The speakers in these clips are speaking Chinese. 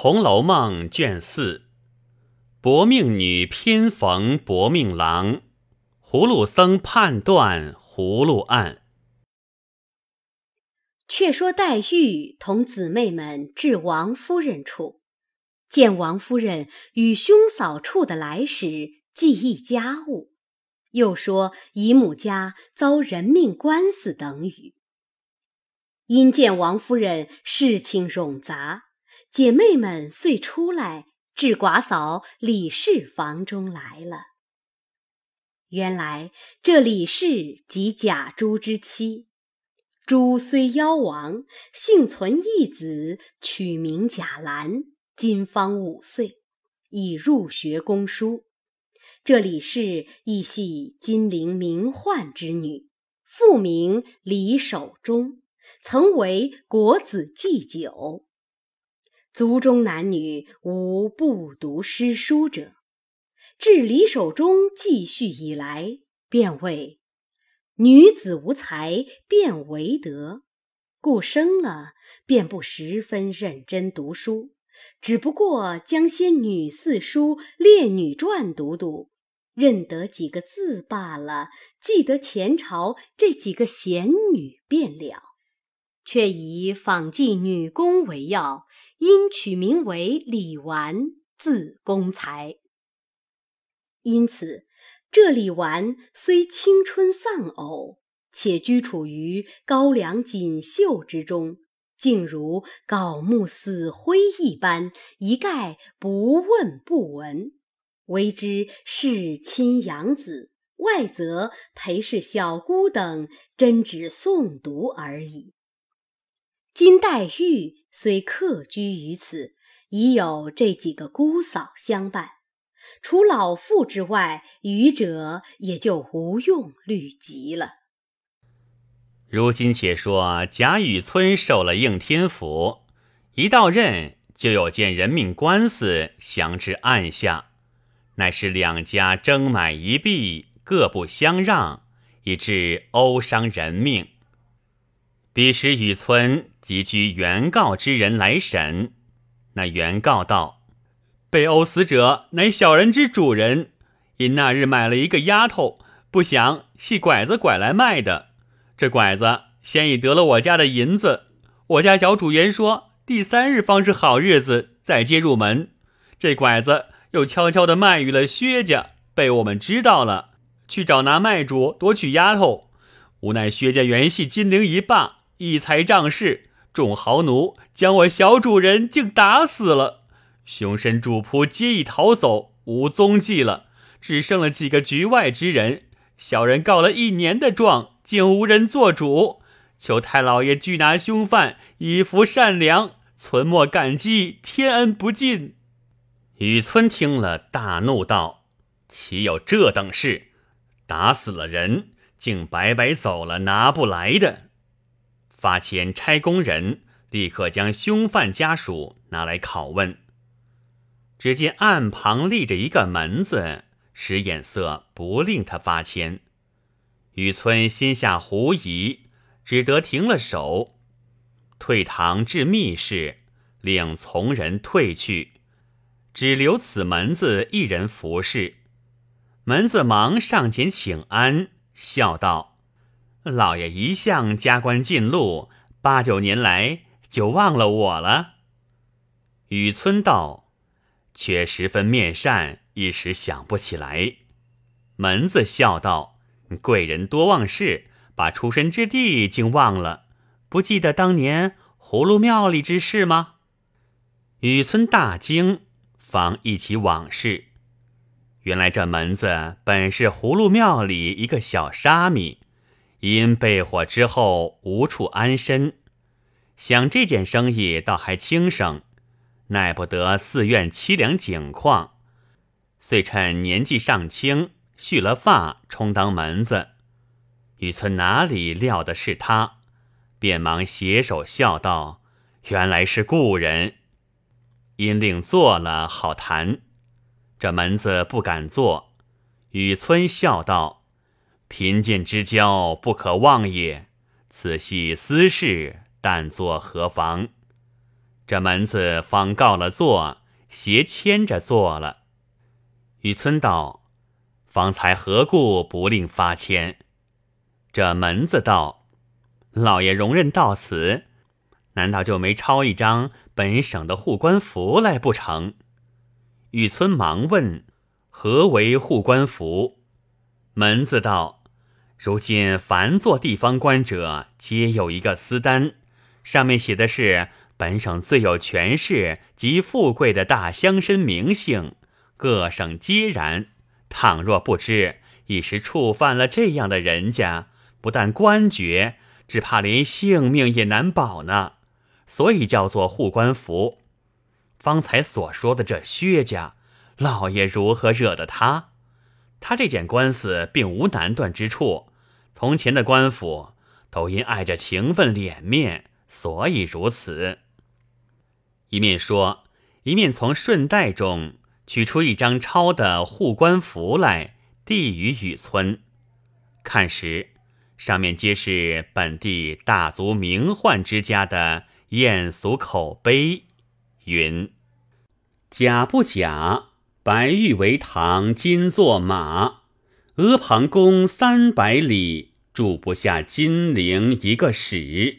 红楼梦》卷四，薄命女偏逢薄命郎，葫芦僧判断葫芦案。却说黛玉同姊妹们至王夫人处，见王夫人与兄嫂处的来时，记忆家务，又说姨母家遭人命官司等语。因见王夫人事情冗杂，姐妹们遂出来至寡嫂李氏房中来了。原来这李氏即贾珠之妻，珠虽夭亡，幸存一子，取名贾兰，今方五岁，已入学宫书。这李氏亦系金陵名宦之女，父名李守忠。曾为国子祭酒，族中男女无不读诗书者。至李守忠继续以来，便谓女子无才便为德，故生了便不十分认真读书，只不过将些女四书、列女传读读，认得几个字罢了，记得前朝这几个贤女便了。却以访记女工为要，因取名为李纨，字公才。因此，这李纨虽青春丧偶，且居处于高粱锦绣之中，竟如槁木死灰一般，一概不问不闻，为之世亲养子，外则陪侍小姑等，真只诵读而已。金黛玉虽客居于此，已有这几个姑嫂相伴，除老妇之外，余者也就无用虑及了。如今且说贾雨村受了应天府，一到任就有件人命官司降至案下，乃是两家争买一币，各不相让，以致殴伤人命。彼时雨村即居原告之人来审，那原告道：“被殴死者乃小人之主人，因那日买了一个丫头，不想系拐子拐来卖的。这拐子先已得了我家的银子，我家小主言说第三日方是好日子，再接入门。这拐子又悄悄的卖与了薛家，被我们知道了，去找拿卖主夺取丫头。无奈薛家原系金陵一霸。”一财仗势，众豪奴将我小主人竟打死了，凶身主仆皆已逃走，无踪迹了，只剩了几个局外之人。小人告了一年的状，竟无人做主，求太老爷拘拿凶犯，以服善良，存莫感激，天恩不尽。雨村听了，大怒道：“岂有这等事？打死了人，竟白白走了，拿不来的。”发签差工人立刻将凶犯家属拿来拷问。只见案旁立着一个门子，使眼色不令他发签。雨村心下狐疑，只得停了手，退堂至密室，令从人退去，只留此门子一人服侍。门子忙上前请安，笑道。老爷一向加官进禄，八九年来就忘了我了。雨村道，却十分面善，一时想不起来。门子笑道：“贵人多忘事，把出身之地竟忘了，不记得当年葫芦庙里之事吗？”雨村大惊，方忆起往事。原来这门子本是葫芦庙里一个小沙弥。因被火之后无处安身，想这件生意倒还轻省，奈不得寺院凄凉景况，遂趁年纪尚轻，蓄了发，充当门子。雨村哪里料的是他，便忙携手笑道：“原来是故人。”因令坐了好谈，这门子不敢坐。雨村笑道。贫贱之交不可忘也，此系私事，但作何妨？这门子方告了座，斜牵着坐了。雨村道：“方才何故不令发签？”这门子道：“老爷容忍到此，难道就没抄一张本省的护官符来不成？”雨村忙问：“何为护官符？”门子道：“如今凡做地方官者，皆有一个私单，上面写的是。”本省最有权势及富贵的大乡绅名姓，各省皆然。倘若不知，一时触犯了这样的人家，不但官爵，只怕连性命也难保呢。所以叫做护官符。方才所说的这薛家老爷如何惹得他？他这件官司并无难断之处。从前的官府都因碍着情分脸面，所以如此。一面说，一面从顺带中取出一张抄的护官符来，递与雨村。看时，上面皆是本地大族名宦之家的艳俗口碑，云：“假不假？白玉为堂，金作马，阿房宫三百里，住不下金陵一个史。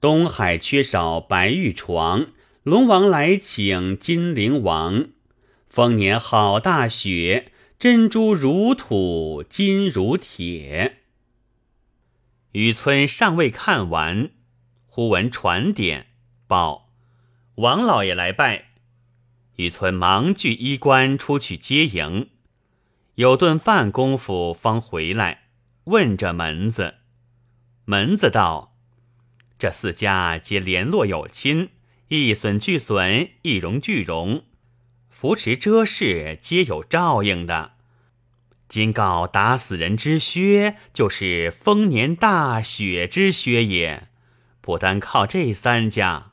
东海缺少白玉床。”龙王来请金陵王，丰年好大雪，珍珠如土，金如铁。雨村尚未看完，忽闻传点报：王老爷来拜。雨村忙具衣冠出去接迎，有顿饭功夫方回来，问着门子。门子道：“这四家皆联络有亲。”一损俱损，一荣俱荣，扶持遮事皆有照应的。今告打死人之薛，就是丰年大雪之薛也。不单靠这三家，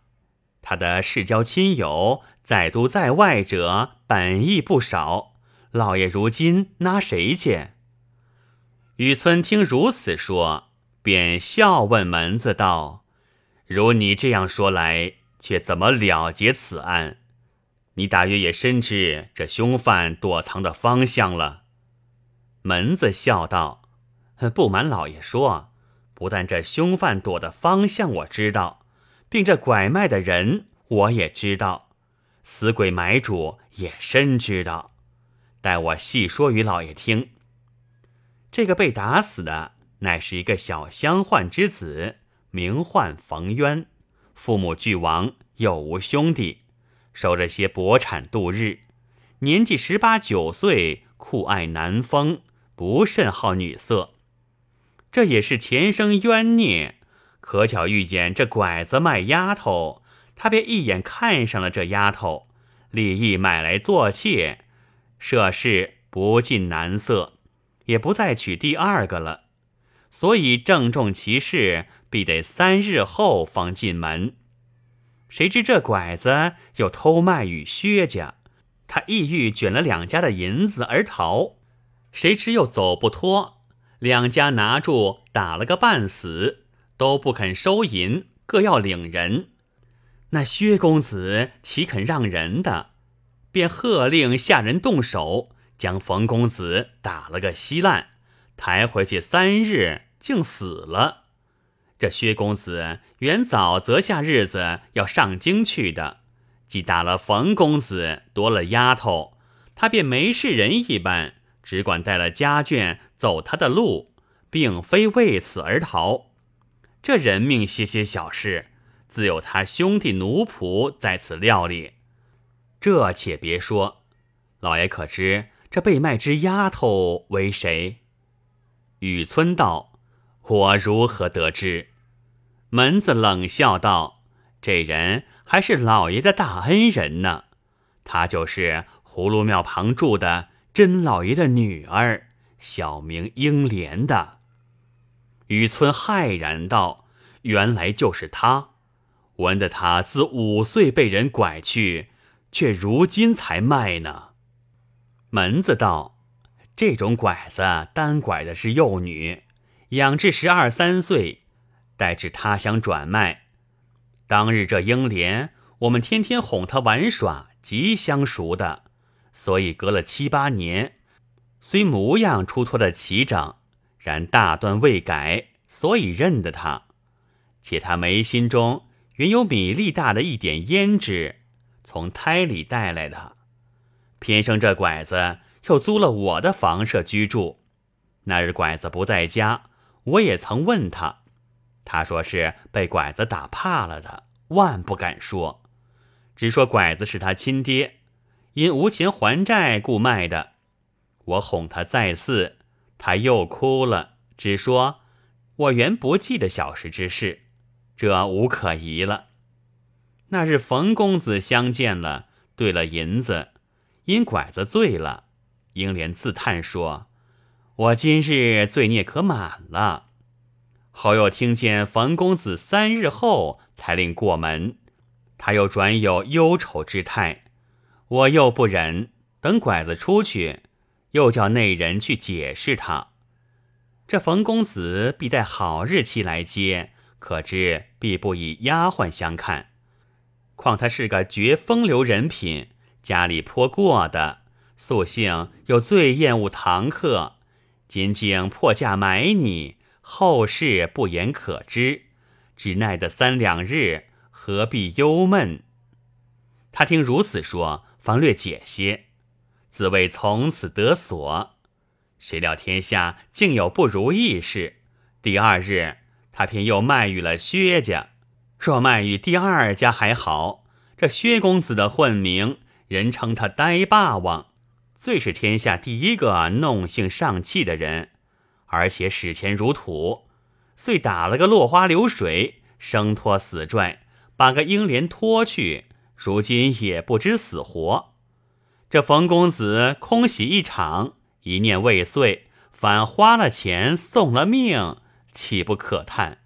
他的世交亲友在都在外者本亦不少。老爷如今拿谁去？雨村听如此说，便笑问门子道：“如你这样说来。”却怎么了结此案？你大约也深知这凶犯躲藏的方向了。门子笑道：“不瞒老爷说，不但这凶犯躲的方向我知道，并这拐卖的人我也知道，死鬼买主也深知道。待我细说与老爷听。这个被打死的，乃是一个小乡宦之子，名唤冯渊。”父母俱亡，又无兄弟，守着些薄产度日。年纪十八九岁，酷爱男风，不甚好女色。这也是前生冤孽。可巧遇见这拐子卖丫头，他便一眼看上了这丫头，立意买来做妾。涉世不近男色，也不再娶第二个了。所以郑重其事，必得三日后方进门。谁知这拐子又偷卖与薛家，他意欲卷了两家的银子而逃，谁知又走不脱，两家拿住打了个半死，都不肯收银，各要领人。那薛公子岂肯让人的，便喝令下人动手，将冯公子打了个稀烂，抬回去三日。竟死了。这薛公子原早择下日子要上京去的，既打了冯公子，夺了丫头，他便没事人一般，只管带了家眷走他的路，并非为此而逃。这人命些些小事，自有他兄弟奴仆在此料理。这且别说，老爷可知这被卖之丫头为谁？雨村道。我如何得知？门子冷笑道：“这人还是老爷的大恩人呢。他就是葫芦庙旁住的甄老爷的女儿，小名英莲的。”雨村骇然道：“原来就是他！闻得他自五岁被人拐去，却如今才卖呢。”门子道：“这种拐子单拐的是幼女。”养至十二三岁，待至他乡转卖。当日这英莲，我们天天哄她玩耍，极相熟的，所以隔了七八年，虽模样出脱的齐整，然大端未改，所以认得他。且他眉心中原有米粒大的一点胭脂，从胎里带来的。偏生这拐子又租了我的房舍居住。那日拐子不在家，我也曾问他，他说是被拐子打怕了的，万不敢说。只说拐子是他亲爹，因无钱还债故卖的。我哄他再四，他又哭了，只说：“我原不记得小时之事，这无可疑了。”那日冯公子相见了，兑了银子，因拐子醉了，英莲自叹说：“我今日罪孽可满了。”后又听见冯公子三日后才令过门。他又转有忧愁之态，我又不忍，等拐子出去，又叫内人去解释他。这冯公子必待好日期来接，可知必不以丫鬟相看。况他是个绝风流人品，家里颇过的，素性又最厌恶堂客，仅仅破价买你，后事不言可知，只奈得三两日。何必忧闷？他听如此说，方略解些，自谓从此得所。谁料天下竟有不如意事。第二日，他偏又卖与了薛家。若卖与第二家还好，这薛公子的混名，人称他呆霸王，最是天下第一个弄性上气的人，而且使钱如土，遂打了个落花流水，生拖死拽。把个英莲拖去，如今也不知死活。这冯公子空喜一场，一念未遂，反花了钱送了命，岂不可叹？